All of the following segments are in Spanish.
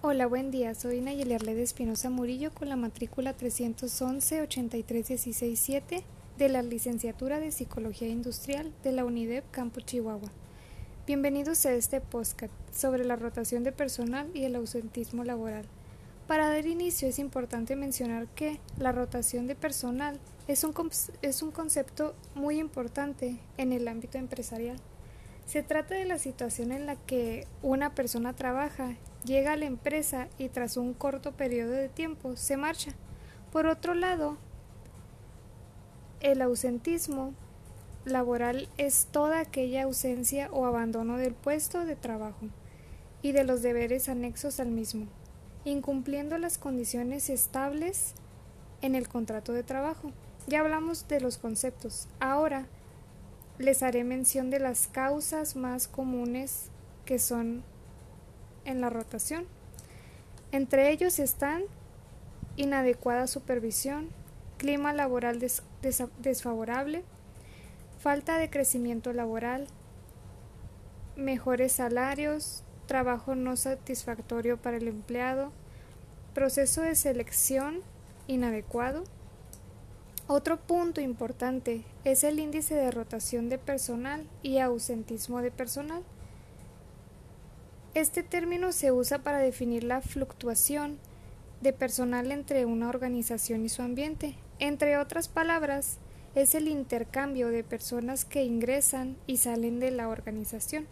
Hola, buen día. Soy Nayeli Arlede Espinosa Murillo con la matrícula 311-83167 de la licenciatura de Psicología Industrial de la UNIDEP Campo Chihuahua. Bienvenidos a este podcast sobre la rotación de personal y el ausentismo laboral. Para dar inicio es importante mencionar que la rotación de personal es un, es un concepto muy importante en el ámbito empresarial. Se trata de la situación en la que una persona trabaja llega a la empresa y tras un corto periodo de tiempo se marcha. Por otro lado, el ausentismo laboral es toda aquella ausencia o abandono del puesto de trabajo y de los deberes anexos al mismo, incumpliendo las condiciones estables en el contrato de trabajo. Ya hablamos de los conceptos. Ahora les haré mención de las causas más comunes que son en la rotación. Entre ellos están inadecuada supervisión, clima laboral desfavorable, falta de crecimiento laboral, mejores salarios, trabajo no satisfactorio para el empleado, proceso de selección inadecuado. Otro punto importante es el índice de rotación de personal y ausentismo de personal. Este término se usa para definir la fluctuación de personal entre una organización y su ambiente. Entre otras palabras, es el intercambio de personas que ingresan y salen de la organización.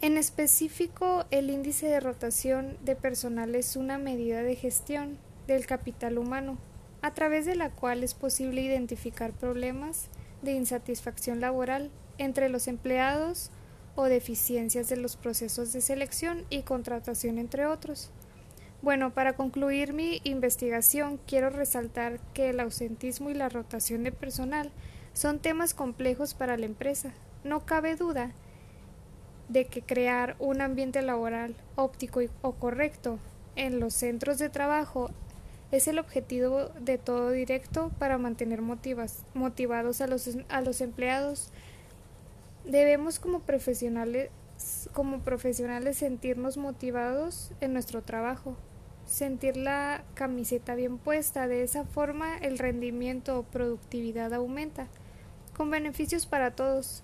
En específico, el índice de rotación de personal es una medida de gestión del capital humano, a través de la cual es posible identificar problemas de insatisfacción laboral entre los empleados o deficiencias de los procesos de selección y contratación, entre otros. Bueno, para concluir mi investigación, quiero resaltar que el ausentismo y la rotación de personal son temas complejos para la empresa. No cabe duda de que crear un ambiente laboral óptico o correcto en los centros de trabajo es el objetivo de todo directo para mantener motivados a los, a los empleados Debemos como profesionales, como profesionales sentirnos motivados en nuestro trabajo, sentir la camiseta bien puesta, de esa forma el rendimiento o productividad aumenta, con beneficios para todos.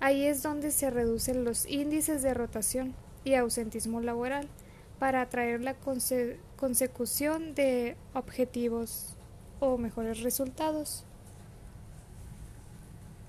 Ahí es donde se reducen los índices de rotación y ausentismo laboral para atraer la consecución de objetivos o mejores resultados.